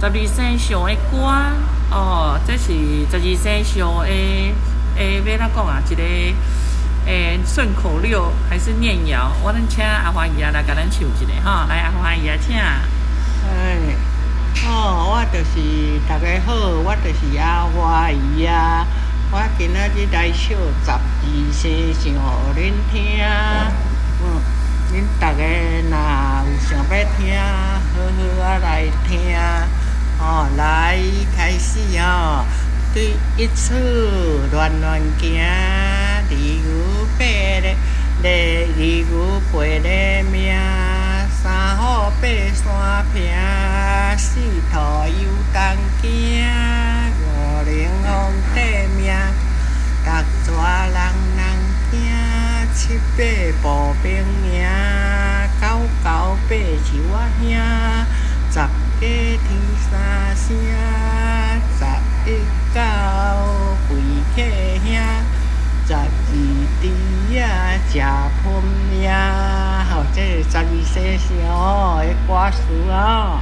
十二生肖的歌哦，这是十二生肖的诶，要哪讲啊？一个诶顺口溜还是念谣？我能请阿华姨啊来给咱唱一个哈，来阿华姨啊，请。哎，哦，我就是大家好，我就是阿华姨啊，我今仔日来唱十二生肖互恁听，嗯，恁大家若有想要听，好好啊来听，来开始哦，第一次乱乱行，二牛背咧，咧二牛背咧命，三虎爬山平，四兔又当惊，五灵皇帝命，六蛇人人惊，七八步兵营，九九八是我兄，声，十一九贵客兄，十二弟啊食喷命，好，这是十二生肖的歌词哦。